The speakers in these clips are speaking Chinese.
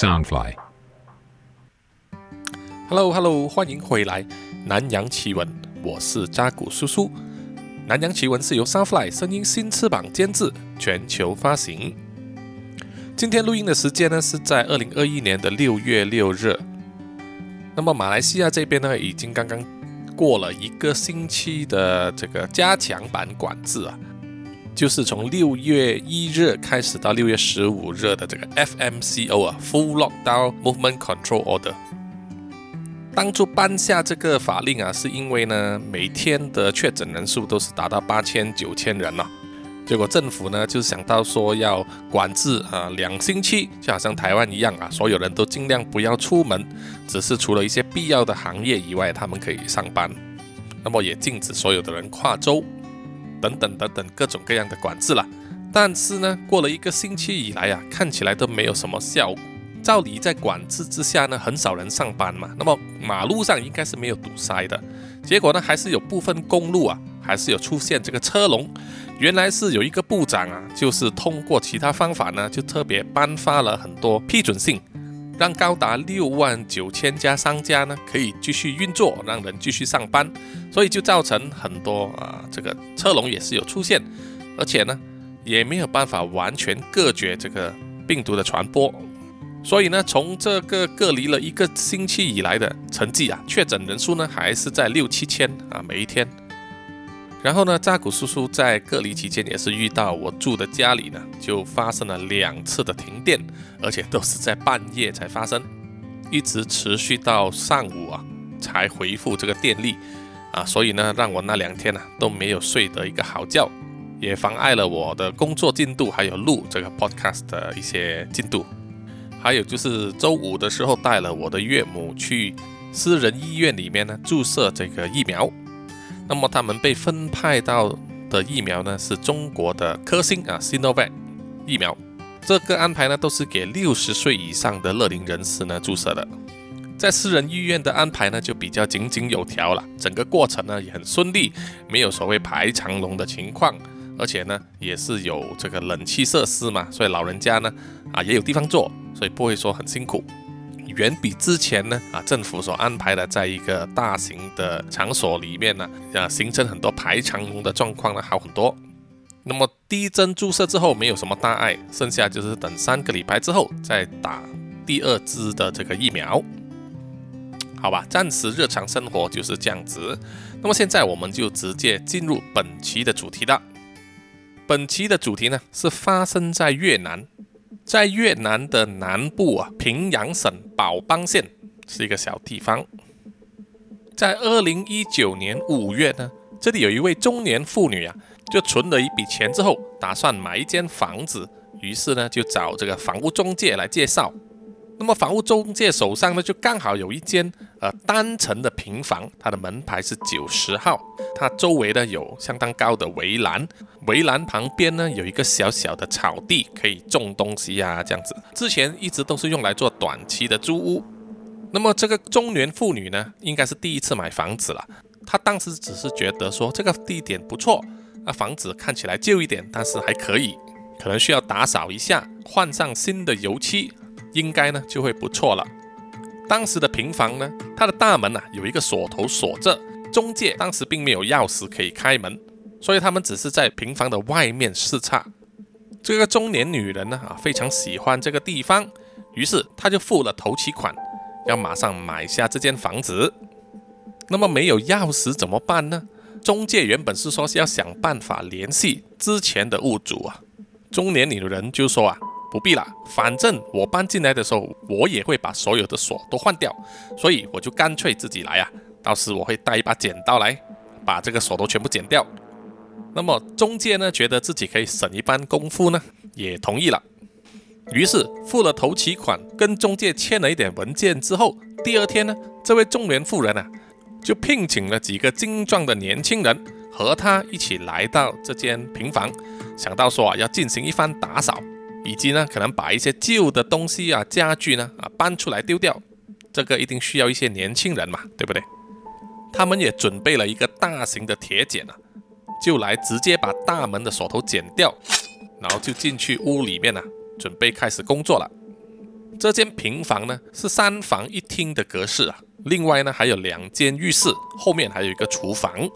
Soundfly。Hello Hello，欢迎回来，南洋奇闻，我是扎古叔叔。南洋奇闻是由 Soundfly 声音新翅膀监制，全球发行。今天录音的时间呢是在二零二一年的六月六日。那么马来西亚这边呢，已经刚刚过了一个星期的这个加强版管制啊，就是从六月一日开始到六月十五日的这个 FMCO 啊 （Full Lockdown Movement Control Order）。当初颁下这个法令啊，是因为呢，每天的确诊人数都是达到八千、九千人了、结果政府呢，就想到说要管制啊两星期，就好像台湾一样啊，所有人都尽量不要出门，只是除了一些必要的行业以外，他们可以上班。那么也禁止所有的人跨州，等等等等各种各样的管制了。但是呢，过了一个星期以来啊，看起来都没有什么效果。照理在管制之下呢，很少人上班嘛，那么马路上应该是没有堵塞的。结果呢，还是有部分公路啊，还是有出现这个车龙。原来是有一个部长啊，就是通过其他方法呢，就特别颁发了很多批准信，让高达六万九千家商家呢可以继续运作，让人继续上班。所以就造成很多啊，这个车龙也是有出现，而且呢，也没有办法完全隔绝这个病毒的传播。所以呢，从这个隔离了一个星期以来的成绩啊，确诊人数呢还是在六七千啊，每一天。然后呢，扎古叔叔在隔离期间也是遇到我住的家里呢，就发生了两次的停电，而且都是在半夜才发生，一直持续到上午啊才恢复这个电力。啊，所以呢，让我那两天呢、都没有睡得一个好觉，也妨碍了我的工作进度，还有录这个 podcast 的一些进度。还有就是周五的时候带了我的岳母去私人医院里面呢注射这个疫苗，那么他们被分派到的疫苗呢是中国的科兴啊 Sinovac 疫苗，这个安排呢都是给六十岁以上的乐龄人士呢注射的，在私人医院的安排呢就比较井井有条了，整个过程呢也很顺利，没有所谓排长龙的情况。而且呢，也是有这个冷气设施嘛，所以老人家呢，啊也有地方坐，所以不会说很辛苦，远比之前呢，啊政府所安排的在一个大型的场所里面呢，啊形成很多排长龙的状况呢好很多。那么第一针注射之后没有什么大碍，剩下就是等三个礼拜之后再打第二支的这个疫苗。好吧，暂时日常生活就是这样子。那么现在我们就直接进入本期的主题了。本期的主题呢是发生在越南，在越南的南部啊，平阳省保邦县是一个小地方。在二零一九年五月呢，这里有一位中年妇女啊，就存了一笔钱之后，打算买一间房子，于是呢就找这个房屋中介来介绍。那么房屋中介手上呢，就刚好有一间呃单层的平房，它的门牌是九十号，它周围呢有相当高的围栏，围栏旁边呢有一个小小的草地，可以种东西呀、这样子。之前一直都是用来做短期的租屋。那么这个中年妇女呢，应该是第一次买房子了，她当时只是觉得说这个地点不错，那房子看起来旧一点，但是还可以，可能需要打扫一下，换上新的油漆。应该呢就会不错了。当时的平房呢，它的大门啊有一个锁头锁着，中介当时并没有钥匙可以开门，所以他们只是在平房的外面视察。这个中年女人呢啊非常喜欢这个地方，于是她就付了头期款，要马上买下这间房子。那么没有钥匙怎么办呢？中介原本是说是要想办法联系之前的屋主啊，中年女人就说啊。不必了，反正我搬进来的时候，我也会把所有的锁都换掉，所以我就干脆自己来啊。到时我会带一把剪刀来，把这个锁都全部剪掉。那么中介呢，觉得自己可以省一番功夫呢，也同意了。于是付了头期款，跟中介签了一点文件之后，第二天呢，这位中年妇人啊，就聘请了几个精壮的年轻人，和他一起来到这间平房，想到说啊，要进行一番打扫。以及呢，可能把一些旧的东西啊、家具呢啊搬出来丢掉，这个一定需要一些年轻人嘛，对不对？他们也准备了一个大型的铁剪啊，就来直接把大门的锁头剪掉，然后就进去屋里面呢，准备开始工作了。这间平房呢是三房一厅的格式啊，另外呢还有两间浴室，后面还有一个厨房。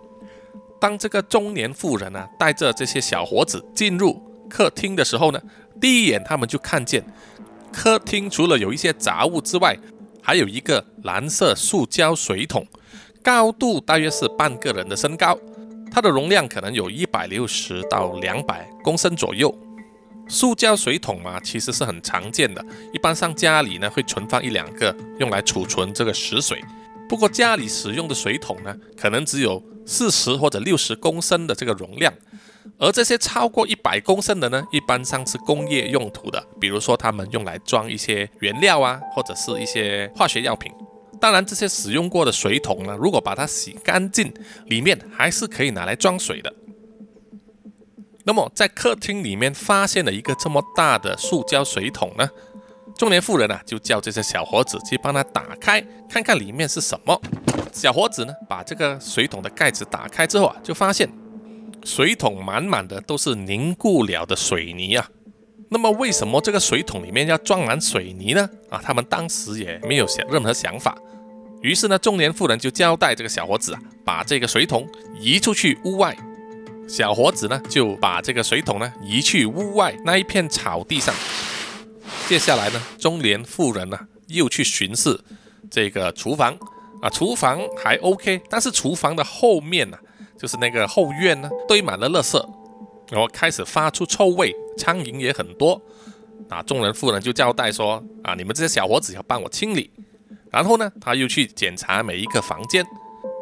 当这个中年妇人呢带着这些小伙子进入客厅的时候呢，第一眼他们就看见客厅除了有一些杂物之外，还有一个蓝色塑胶水桶，高度大约是半个人的身高，它的容量可能有一百六十到两百公升左右。塑胶水桶嘛，其实是很常见的，一般上家里呢会存放一两个，用来储存这个食水。不过家里使用的水桶呢，可能只有四十或者六十公升的这个容量，而这些超过一百公升的呢，一般上是工业用途的，比如说他们用来装一些原料啊，或者是一些化学药品。当然，这些使用过的水桶呢，如果把它洗干净，里面还是可以拿来装水的。那么，在客厅里面发现了一个这么大的塑胶水桶呢？中年妇人啊，就叫这些小伙子去帮他打开，看看里面是什么。小伙子呢，把这个水桶的盖子打开之后啊，就发现水桶满满的都是凝固了的水泥啊。那么，为什么这个水桶里面要装满水泥呢？啊，他们当时也没有想任何想法。于是呢，中年妇人就交代这个小伙子啊，把这个水桶移出去屋外。小伙子呢，就把这个水桶呢移去屋外那一片草地上。接下来呢，中年妇人呢又去巡视这个厨房啊，厨房还 OK，但是厨房的后面呢，就是那个后院呢，堆满了垃圾，然后开始发出臭味，苍蝇也很多。啊，众人妇人就交代说啊，你们这些小伙子要帮我清理。然后呢，他又去检查每一个房间。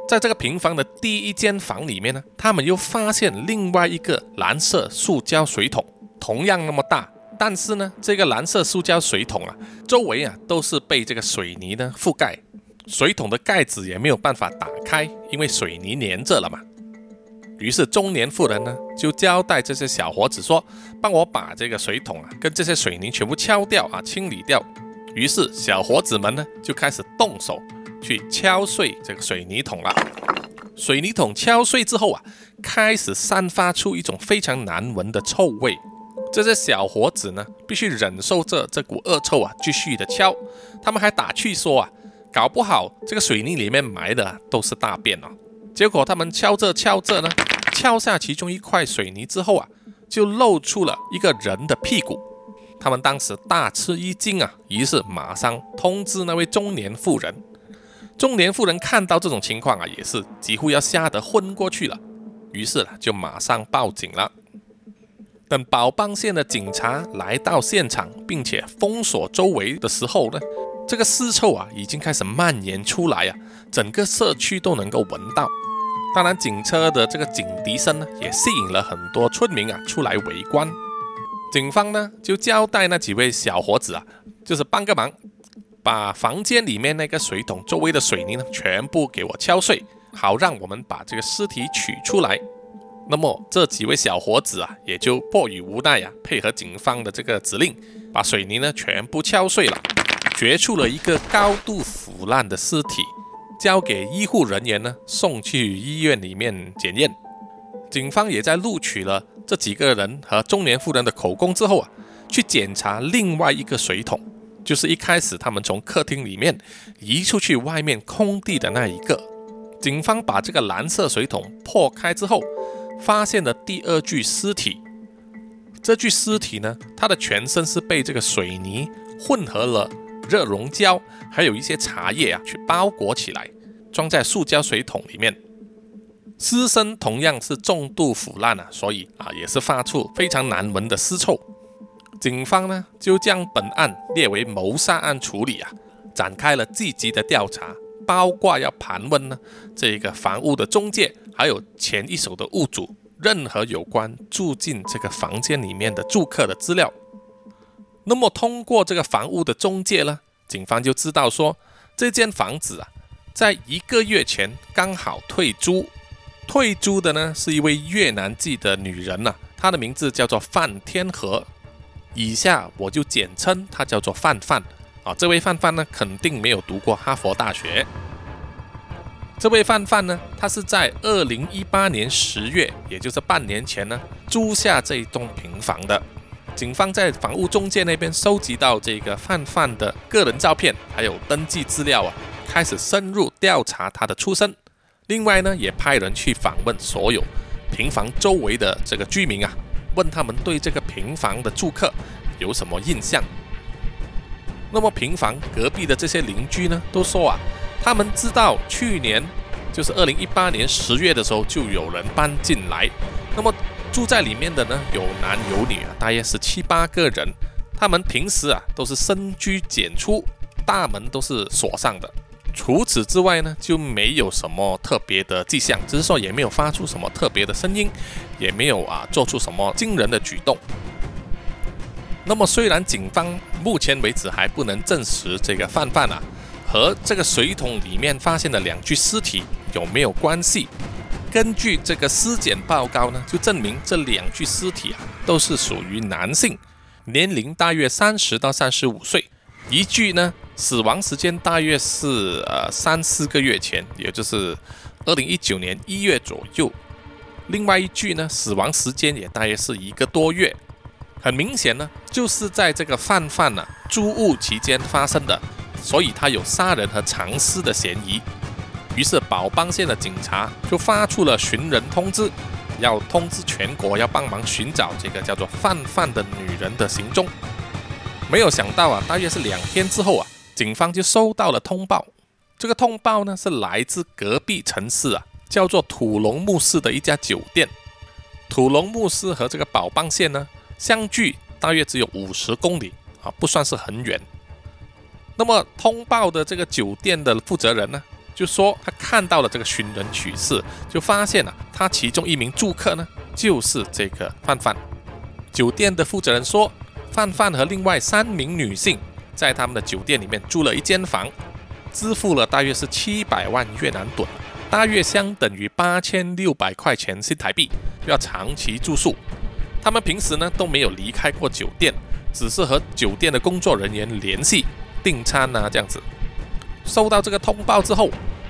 在这个平房的第一间房里面呢，他们又发现另外一个蓝色塑胶水桶，同样那么大，但是呢，这个蓝色塑胶水桶啊，周围啊都是被这个水泥呢覆盖，水桶的盖子也没有办法打开，因为水泥粘着了嘛。于是中年妇人呢就交代这些小伙子说：“帮我把这个水桶啊跟这些水泥全部敲掉啊，清理掉。”于是小伙子们呢就开始动手。去敲碎这个水泥桶了。水泥桶敲碎之后啊，开始散发出一种非常难闻的臭味。这些小伙子呢，必须忍受着这股恶臭啊，继续的敲。他们还打趣说啊，搞不好这个水泥里面埋的都是大便哦。结果他们敲着敲着呢，敲下其中一块水泥之后啊，就露出了一个人的屁股。他们当时大吃一惊啊，于是马上通知那位中年妇人。中年妇人看到这种情况啊，也是几乎要吓得昏过去了，于是就马上报警了。等宝邦县的警察来到现场，并且封锁周围的时候呢，这个尸臭啊已经开始蔓延出来啊，整个社区都能够闻到。当然，警车的这个警笛声呢，也吸引了很多村民啊出来围观。警方呢就交代那几位小伙子啊，就是帮个忙。把房间里面那个水桶周围的水泥呢，全部给我敲碎，好让我们把这个尸体取出来。那么这几位小伙子啊，也就迫于无奈啊，配合警方的这个指令，把水泥呢全部敲碎了，掘出了一个高度腐烂的尸体，交给医护人员呢送去医院里面检验。警方也在录取了这几个人和中年妇人的口供之后啊，去检查另外一个水桶。就是一开始他们从客厅里面移出去外面空地的那一个，警方把这个蓝色水桶破开之后，发现了第二具尸体。这具尸体呢，它的全身是被这个水泥混合了热熔胶，还有一些茶叶啊，去包裹起来，装在塑胶水桶里面。尸身同样是重度腐烂啊，所以啊，也是发出非常难闻的尸臭。警方呢就将本案列为谋杀案处理啊，展开了积极的调查，包括要盘问呢这个房屋的中介，还有前一手的屋主，任何有关住进这个房间里面的住客的资料。那么通过这个房屋的中介呢，警方就知道说这间房子啊，在一个月前刚好退租，退租的呢是一位越南籍的女人呐，她的名字叫做范天和。以下我就简称她叫做范范啊，这位范范呢肯定没有读过哈佛大学。这位范范呢，他是在二零一八年十月，也就是半年前呢，租下这一栋平房的。警方在房屋中介那边收集到这个范范的个人照片，还有登记资料啊，开始深入调查他的出身。另外呢，也派人去访问所有平房周围的这个居民啊，问他们对这个平房的住客有什么印象。那么平房隔壁的这些邻居呢，都说啊，他们知道去年就是二零一八年十月的时候就有人搬进来，那么住在里面的呢有男有女啊，大约是七八个人。他们平时啊都是深居简出，大门都是锁上的。除此之外呢，就没有什么特别的迹象，只是说也没有发出什么特别的声音，也没有啊做出什么惊人的举动。那么，虽然警方目前为止还不能证实这个范范啊和这个水桶里面发现的两具尸体有没有关系，根据这个尸检报告呢，就证明这两具尸体啊都是属于男性，年龄大约三十到三十五岁，一具呢死亡时间大约是呃三四个月前，也就是二零一九年一月左右，另外一具呢死亡时间也大约是一个多月。很明显呢，就是在这个范范呢租屋期间发生的，所以他有杀人和藏尸的嫌疑。于是宝邦县的警察就发出了寻人通知，要通知全国要帮忙寻找这个叫做范范的女人的行踪。没有想到啊，大约是两天之后啊，警方就收到了通报。这个通报呢是来自隔壁城市啊，叫做土龙木市的一家酒店。土龙木市和这个宝邦县呢。相距大约只有五十公里啊，不算是很远。那么通报的这个酒店的负责人呢，就说他看到了这个寻人启事，就发现了他其中一名住客呢，就是这个范范。酒店的负责人说，范范和另外三名女性在他们的酒店里面租了一间房，支付了大约是七百万越南盾，大约相等于八千六百块钱新台币，要长期住宿。他们平时呢都没有离开过酒店，只是和酒店的工作人员联系订餐啊这样子。收到这个通报之后，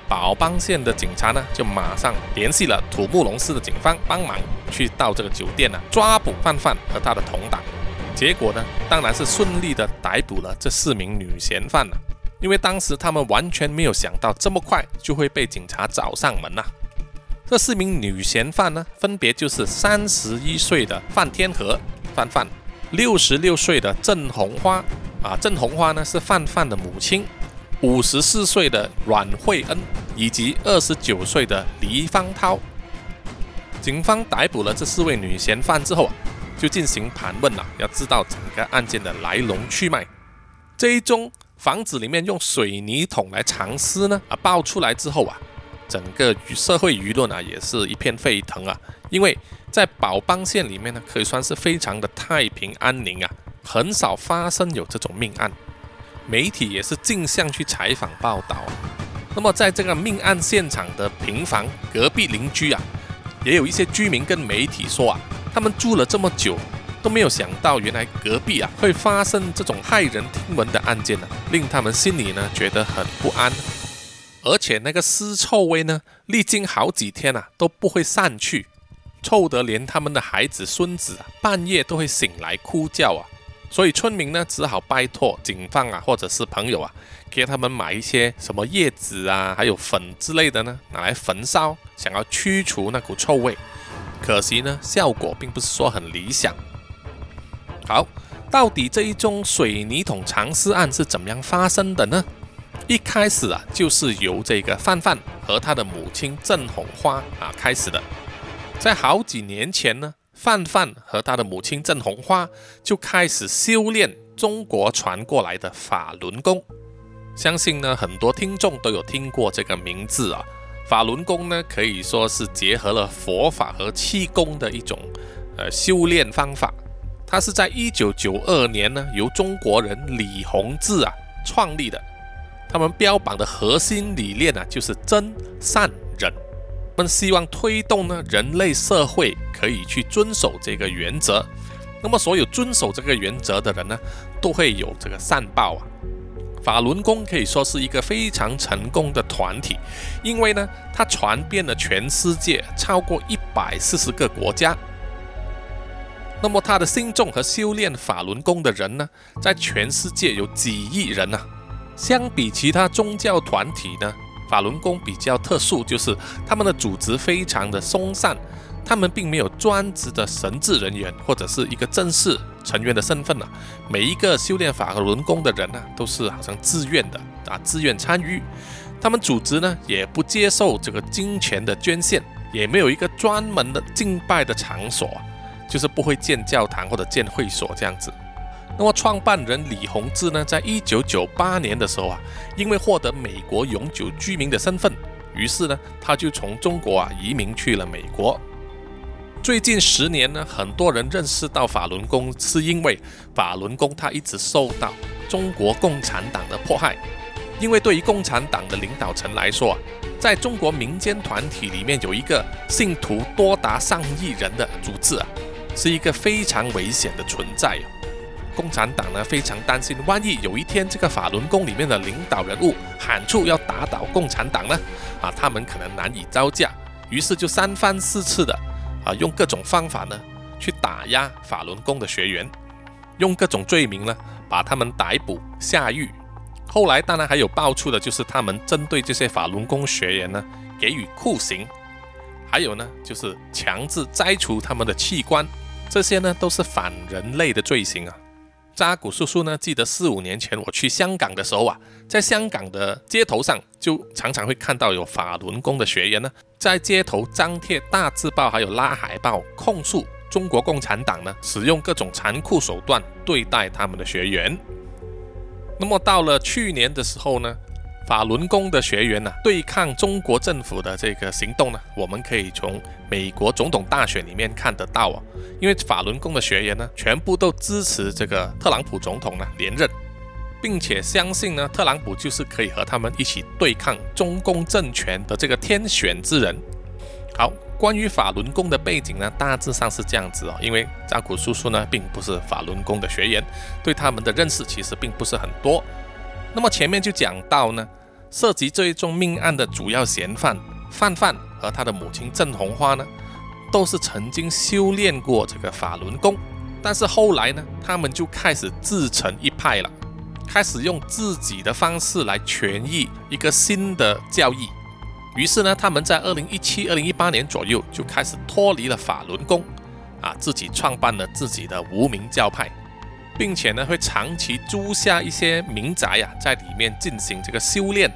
宝邦县的警察呢就马上联系了土木龙市的警方帮忙去到这个酒店呢抓捕范范和他的同党。结果呢当然是顺利的逮捕了这四名女嫌犯了，因为当时他们完全没有想到这么快就会被警察找上门呐。这四名女嫌犯呢，分别就是三十一岁的范天和范范，六十六岁的郑红花啊，郑红花呢是范范的母亲，五十四岁的阮慧恩以及二十九岁的黎芳涛。警方逮捕了这四位女嫌犯之后啊，就进行盘问了，要知道整个案件的来龙去脉。这一宗房子里面用水泥桶来藏尸呢啊，爆出来之后啊。整个社会舆论啊，也是一片沸腾啊！因为在宝邦县里面呢，可以算是非常的太平安宁啊，很少发生有这种命案。媒体也是竞相去采访报道啊。那么在这个命案现场的平房隔壁邻居啊，也有一些居民跟媒体说啊，他们住了这么久，都没有想到原来隔壁啊会发生这种骇人听闻的案件呢，令他们心里呢觉得很不安。而且那个尸臭味呢，历经好几天啊都不会散去，臭得连他们的孩子孙子啊半夜都会醒来哭叫啊。所以村民呢只好拜托警方啊或者是朋友啊，给他们买一些什么叶子啊，还有粉之类的呢，拿来焚烧，想要驱除那股臭味。可惜呢，效果并不是说很理想。好，到底这一宗水泥桶藏尸案是怎么样发生的呢？一开始啊，就是由这个范范和他的母亲郑红花啊开始的。在好几年前呢，范范和他的母亲郑红花就开始修炼中国传过来的法轮功。相信呢，很多听众都有听过这个名字啊。法轮功呢，可以说是结合了佛法和气功的一种呃修炼方法。它是在一九九二年呢，由中国人李洪志啊创立的。他们标榜的核心理念呢，就是真善忍。们希望推动呢人类社会可以去遵守这个原则。那么，所有遵守这个原则的人呢，都会有这个善报啊。法轮功可以说是一个非常成功的团体，因为呢，它传遍了全世界超过一百四十个国家。那么他的信众和修炼法轮功的人呢，在全世界有几亿人呢？相比其他宗教团体呢，法轮功比较特殊，就是他们的组织非常的松散，他们并没有专职的神职人员或者是一个正式成员的身份啊。每一个修炼法轮功的人呢，都是好像自愿的啊，自愿参与。他们组织呢，也不接受这个金钱的捐献，也没有一个专门的敬拜的场所，就是不会建教堂或者建会所这样子。那么创办人李洪志呢，在一九九八年的时候啊，因为获得美国永久居民的身份，于是呢，他就从中国啊移民去了美国。最近十年呢，很多人认识到法轮功，是因为法轮功它一直受到中国共产党的迫害。因为对于共产党的领导层来说啊，在中国民间团体里面有一个信徒多达上亿人的组织啊，是一个非常危险的存在。共产党呢非常担心，万一有一天这个法轮功里面的领导人物喊出要打倒共产党呢，啊，他们可能难以招架，于是就三番四次的啊用各种方法呢去打压法轮功的学员，用各种罪名呢把他们逮捕下狱。后来当然还有爆出的，就是他们针对这些法轮功学员呢，给予酷刑，还有呢，就是强制摘除他们的器官，这些呢都是反人类的罪行啊。扎古叔叔呢，记得四五年前我去香港的时候啊，在香港的街头上，就常常会看到有法轮功的学员呢，在街头张贴大字报，还有拉海报，控诉中国共产党呢，使用各种残酷手段对待他们的学员。那么到了去年的时候呢，法轮功的学员呢对抗中国政府的这个行动呢，我们可以从美国总统大选里面看得到啊。因为法轮功的学员呢，全部都支持这个特朗普总统呢连任，并且相信呢，特朗普就是可以和他们一起对抗中共政权的这个天选之人。好。关于法轮功的背景呢，大致上是这样子哦。因为扎古叔叔呢，并不是法轮功的学员，对他们的认识其实并不是很多。那么前面就讲到呢，涉及这一宗命案的主要嫌犯范范和他的母亲郑红花呢，都是曾经修炼过这个法轮功，但是后来呢，他们就开始自成一派了，开始用自己的方式来诠释一个新的教义。于是呢，他们在二零一七、二零一八年左右就开始脱离了法轮功，啊，自己创办了自己的无名教派，并且呢，会长期租下一些民宅呀，在里面进行这个修炼。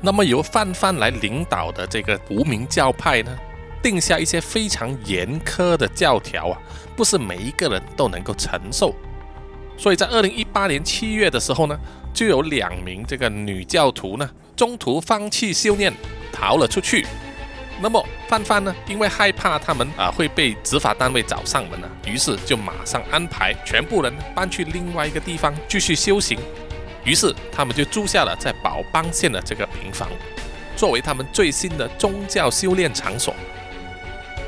那么由范范来领导的这个无名教派呢，定下一些非常严苛的教条啊，不是每一个人都能够承受。所以在二零一八年七月的时候呢，就有两名这个女教徒呢，中途放弃修炼。逃了出去，那么范范呢？因为害怕他们啊会被执法单位找上门呢，于是就马上安排全部人搬去另外一个地方继续修行。于是他们就租下了在宝邦县的这个平房，作为他们最新的宗教修炼场所。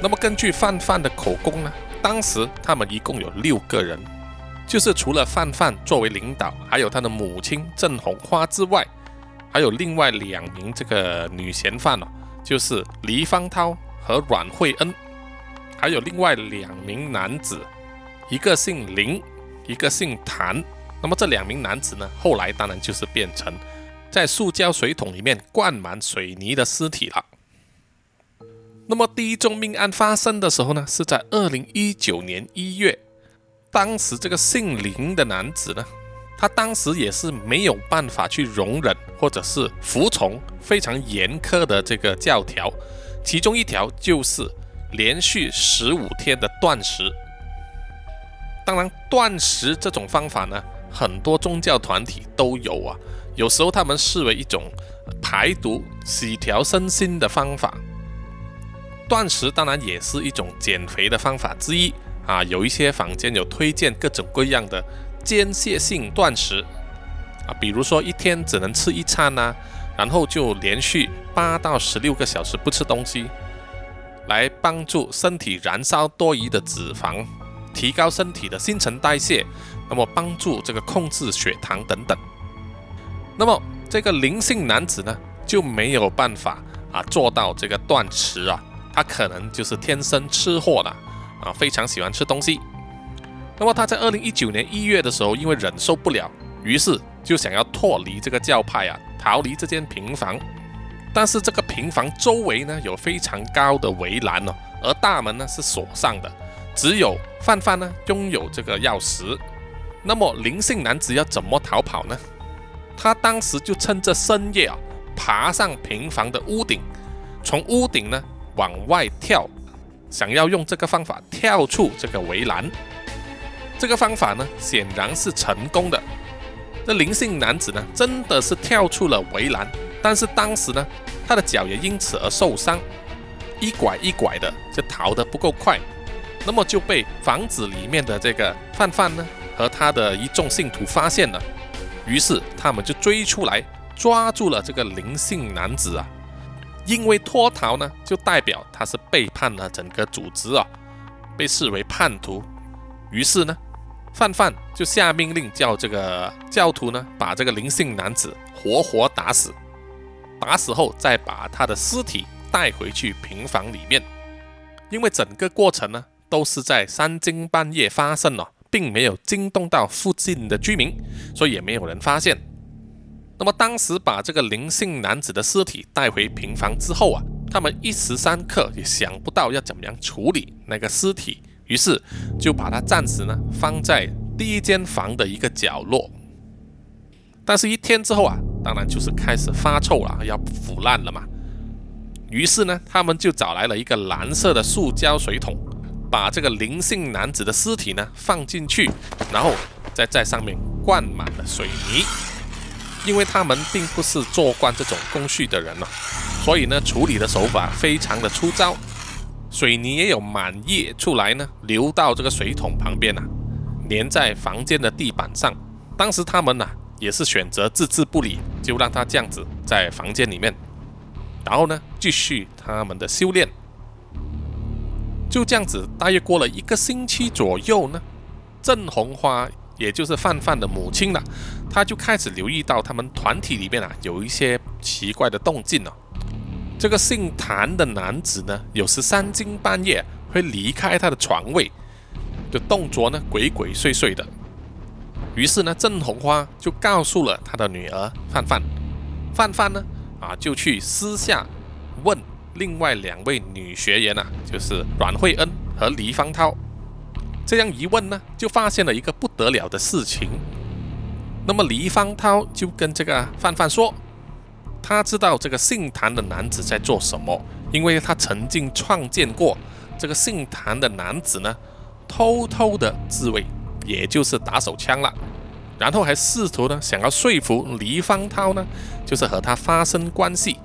那么根据范范的口供呢，当时他们一共有六个人，就是除了范范作为领导，还有他的母亲郑红花之外。还有另外两名这个女嫌犯哦，就是黎芳涛和阮慧恩，还有另外两名男子，一个姓林，一个姓谭。那么这两名男子呢，后来当然就是变成在塑胶水桶里面灌满水泥的尸体了。那么第一宗命案发生的时候呢，是在二零一九年一月，当时这个姓林的男子呢。他当时也是没有办法去容忍或者是服从非常严苛的这个教条，其中一条就是连续十五天的断食。当然，断食这种方法呢，很多宗教团体都有啊。有时候他们视为一种排毒、洗调身心的方法。断食当然也是一种减肥的方法之一啊。有一些坊间有推荐各种各样的。间歇性断食啊，比如说一天只能吃一餐呐，然后就连续八到十六个小时不吃东西，来帮助身体燃烧多余的脂肪，提高身体的新陈代谢，那么帮助这个控制血糖等等。那么这个灵性男子呢就没有办法啊做到这个断食啊，他可能就是天生吃货了啊，非常喜欢吃东西。那么他在二零一九年一月的时候，因为忍受不了，于是就想要脱离这个教派啊，逃离这间平房。但是这个平房周围呢有非常高的围栏哦，而大门呢是锁上的，只有范范呢拥有这个钥匙。那么林姓男子要怎么逃跑呢？他当时就趁着深夜啊，爬上平房的屋顶，从屋顶呢往外跳，想要用这个方法跳出这个围栏。这个方法呢显然是成功的。这林姓男子呢真的是跳出了围栏，但是当时呢。他的脚也因此而受伤，一拐一拐的就逃得不够快，那么就被房子里面的这个范范呢和他的一众信徒发现了，于是他们就追出来抓住了这个林姓男子啊，因为脱逃呢就代表他是背叛了整个组织啊，被视为叛徒，于是呢范范就下命令叫这个教徒呢把这个林姓男子活活打死。打死后，再把他的尸体带回去平房里面。因为整个过程呢，都是在三更半夜发生了，并没有惊动到附近的居民，所以也没有人发现。那么当时把这个林姓男子的尸体带回平房之后啊，他们一时三刻也想不到要怎么样处理那个尸体，于是就把它暂时呢放在第一间房的一个角落。但是，一天之后啊。当然就是开始发臭了，要腐烂了嘛。于是呢，他们就找来了一个蓝色的塑胶水桶，把这个林姓男子的尸体呢放进去，然后再在上面灌满了水泥。因为他们并不是做惯这种工序的人呢，所以呢，处理的手法非常的粗糙。水泥也有满溢出来呢，流到这个水桶旁边啊，粘在房间的地板上。当时他们呐。也是选择置之不理，就让他这样子在房间里面，然后呢，继续他们的修炼。就这样子，大约过了一个星期左右呢，郑红花，也就是范范的母亲了，她就开始留意到他们团体里面啊有一些奇怪的动静了。这个姓谭的男子呢，有时三更半夜会离开他的床位，就动作呢鬼鬼祟祟的。于是呢，郑红花就告诉了他的女儿范范，范范呢，啊，就去私下问另外两位女学员啊，就是阮慧恩和黎芳涛。这样一问呢，就发现了一个不得了的事情。那么黎芳涛就跟这个范范说，他知道这个姓谭的男子在做什么，因为他曾经创建过这个姓谭的男子呢，偷偷的自卫。也就是打手枪了，然后还试图呢想要说服黎方涛呢，就是和他发生关系。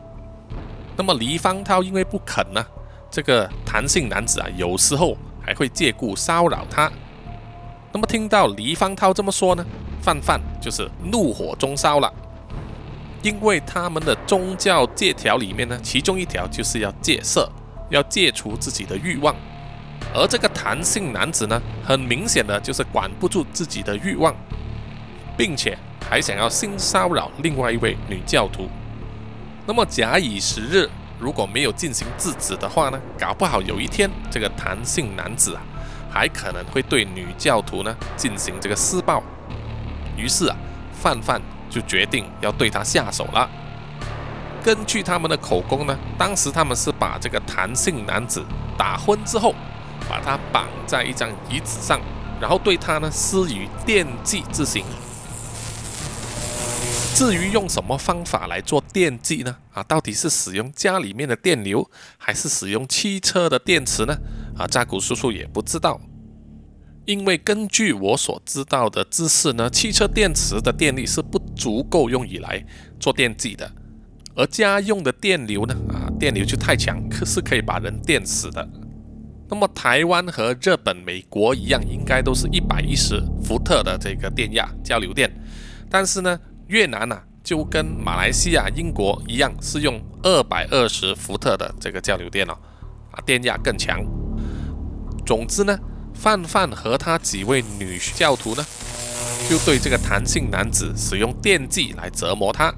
那么黎方涛因为不肯呢，这个谭姓男子啊，有时候还会借故骚扰他。那么听到黎方涛这么说呢，范范就是怒火中烧了，因为他们的宗教戒条里面呢，其中一条就是要戒色，要戒除自己的欲望。而这个弹性男子呢，很明显的就是管不住自己的欲望，并且还想要性骚扰另外一位女教徒。那么假以时日，如果没有进行制止的话呢，搞不好有一天这个弹性男子啊，还可能会对女教徒呢进行这个施暴。于是啊，范范就决定要对他下手了。根据他们的口供呢，当时他们是把这个谭姓男子打昏之后。把他绑在一张椅子上，然后对他呢施以电击之刑。至于用什么方法来做电击呢？啊，到底是使用家里面的电流，还是使用汽车的电池呢？啊，扎古叔叔也不知道。因为根据我所知道的知识呢，汽车电池的电力是不足够用以来做电击的，而家用的电流呢，啊，电流就太强，可是可以把人电死的。那么台湾和日本、美国一样，应该都是一百一十伏特的这个电压交流电，但是呢，越南呢就跟马来西亚、英国一样，是用二百二十伏特的这个交流电哦，啊，电压更强。总之呢，范范和他几位女教徒呢，就对这个弹性男子使用电击来折磨他，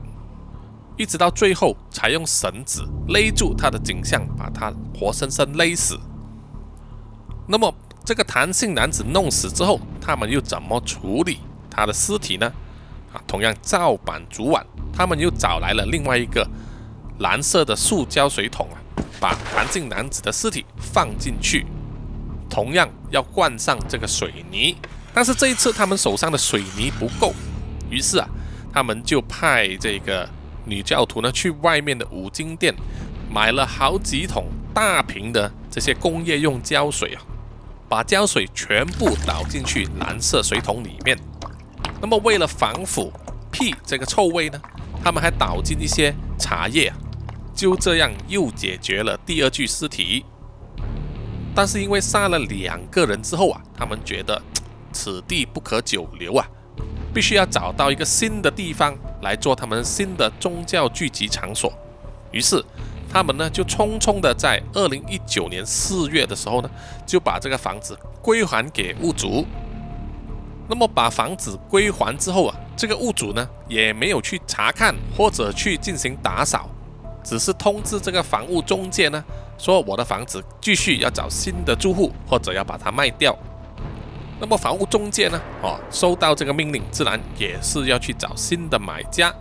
一直到最后才用绳子勒住他的颈项，把他活生生勒死。那么，这个弹性男子弄死之后，他们又怎么处理他的尸体呢？啊，同样照板煮碗，他们又找来了另外一个蓝色的塑胶水桶啊，把谭姓男子的尸体放进去，同样要灌上这个水泥。但是这一次他们手上的水泥不够，于是啊，他们就派这个女教徒呢去外面的五金店买了好几桶大瓶的这些工业用胶水啊，把胶水全部倒进去蓝色水桶里面。那么为了防腐屁这个臭味呢，他们还倒进一些茶叶，就这样又解决了第二具尸体。但是因为杀了两个人之后啊，他们觉得。此地不可久留啊，必须要找到一个新的地方来做他们新的宗教聚集场所。于是，他们呢就匆匆的在二零一九年四月的时候呢，就把这个房子归还给屋主。那么，把房子归还之后啊，这个屋主呢也没有去查看或者去进行打扫，只是通知这个房屋中介呢，说我的房子继续要找新的住户，或者要把它卖掉。那么房屋中介呢？哦，收到这个命令，自然也是要去找新的买家。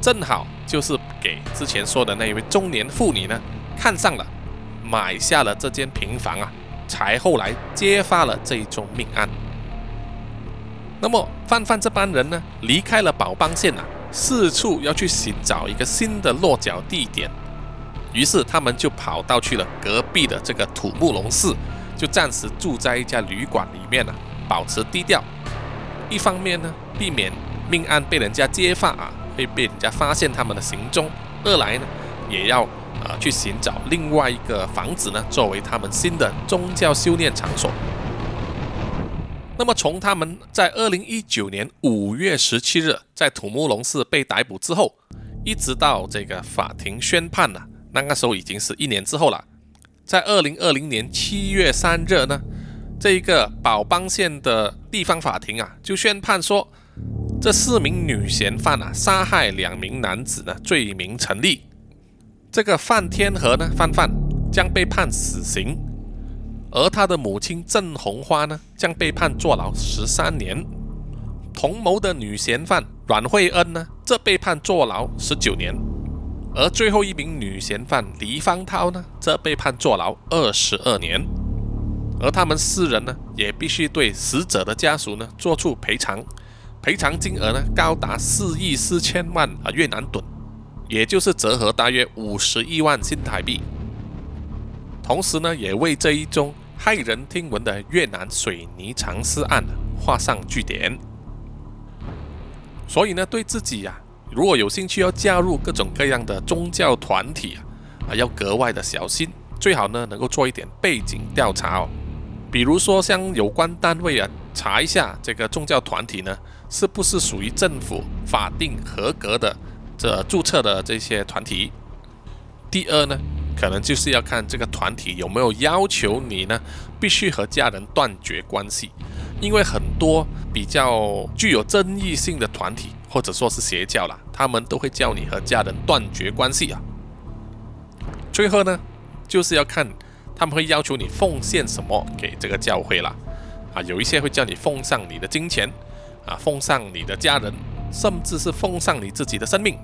正好就是给之前说的那一位中年妇女呢看上了，买下了这间平房啊，才后来揭发了这一宗命案。那么范范这帮人呢，离开了宝邦县啊，四处要去寻找一个新的落脚地点。于是他们就跑到去了隔壁的这个土木龙寺，就暂时住在一家旅馆里面了。保持低调，一方面呢，避免命案被人家揭发啊，会被人家发现他们的行踪；二来呢，也要啊去寻找另外一个房子呢，作为他们新的宗教修炼场所。那么，从他们在二零一九年五月十七日在土木龙寺被逮捕之后，一直到这个法庭宣判呢，那个时候已经是一年之后了。在二零二零年七月三日呢。这一个宝邦县的地方法庭啊，就宣判说，这四名女嫌犯啊，杀害两名男子呢，罪名成立。这个范天和呢，范范将被判死刑，而他的母亲郑红花呢，将被判坐牢十三年。同谋的女嫌犯阮慧恩呢，则被判坐牢十九年，而最后一名女嫌犯黎芳涛呢，则被判坐牢二十二年。而他们四人呢，也必须对死者的家属呢做出赔偿，赔偿金额呢高达四亿四千万啊越南盾，也就是折合大约五十亿万新台币。同时呢，也为这一宗骇人听闻的越南水泥藏尸案画上句点。所以呢，对自己呀，如果有兴趣要加入各种各样的宗教团体啊，啊，要格外的小心，最好呢能够做一点背景调查哦。比如说，像有关单位啊，查一下这个宗教团体呢，是不是属于政府法定合格的这注册的这些团体。第二呢，可能就是要看这个团体有没有要求你呢，必须和家人断绝关系。因为很多比较具有争议性的团体，或者说是邪教啦，他们都会叫你和家人断绝关系啊。最后呢，就是要看。他们会要求你奉献什么给这个教会了，啊，有一些会叫你奉上你的金钱，啊，奉上你的家人，甚至是奉上你自己的生命。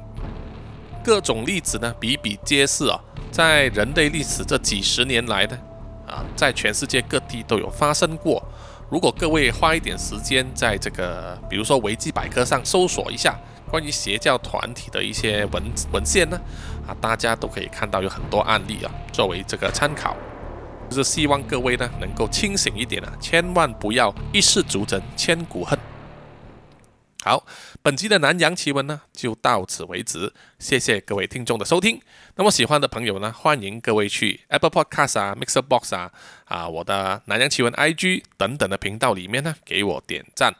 各种例子呢比比皆是啊，在人类历史这几十年来呢，啊，在全世界各地都有发生过。如果各位花一点时间在这个，比如说维基百科上搜索一下关于邪教团体的一些文文献呢，啊，大家都可以看到有很多案例啊，作为这个参考。就是希望各位呢能够清醒一点啊，千万不要一世足成千古恨。好，本期的南洋奇闻呢就到此为止，谢谢各位听众的收听。那么喜欢的朋友呢，欢迎各位去 Apple Podcast 啊、Mixer Box 啊、啊我的南洋奇闻 IG 等等的频道里面呢给我点赞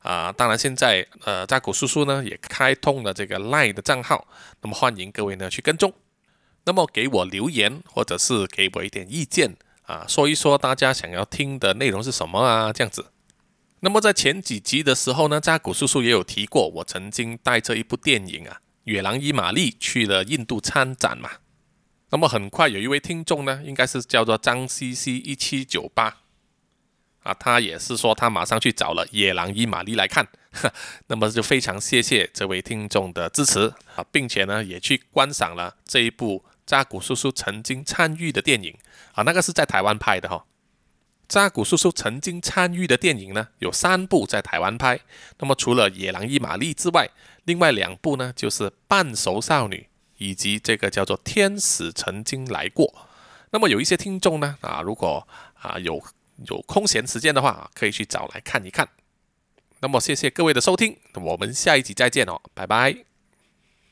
啊。当然现在呃扎古叔叔呢也开通了这个 Line 的账号，那么欢迎各位呢去跟踪，那么给我留言或者是给我一点意见。啊，说一说大家想要听的内容是什么啊？这样子。那么在前几集的时候呢，扎古叔叔也有提过，我曾经带着一部电影啊《野狼伊玛丽》去了印度参展嘛。那么很快有一位听众呢，应该是叫做张西西一七九八啊，他也是说他马上去找了《野狼伊玛丽》来看。那么就非常谢谢这位听众的支持啊，并且呢也去观赏了这一部扎古叔叔曾经参与的电影啊，那个是在台湾拍的哈。扎古叔叔曾经参与的电影呢有三部在台湾拍，那么除了《野狼与玛丽》之外，另外两部呢就是《半熟少女》以及这个叫做《天使曾经来过》。那么有一些听众呢啊，如果啊有有空闲时间的话，可以去找来看一看。那么谢谢各位的收听，我们下一集再见哦，拜拜。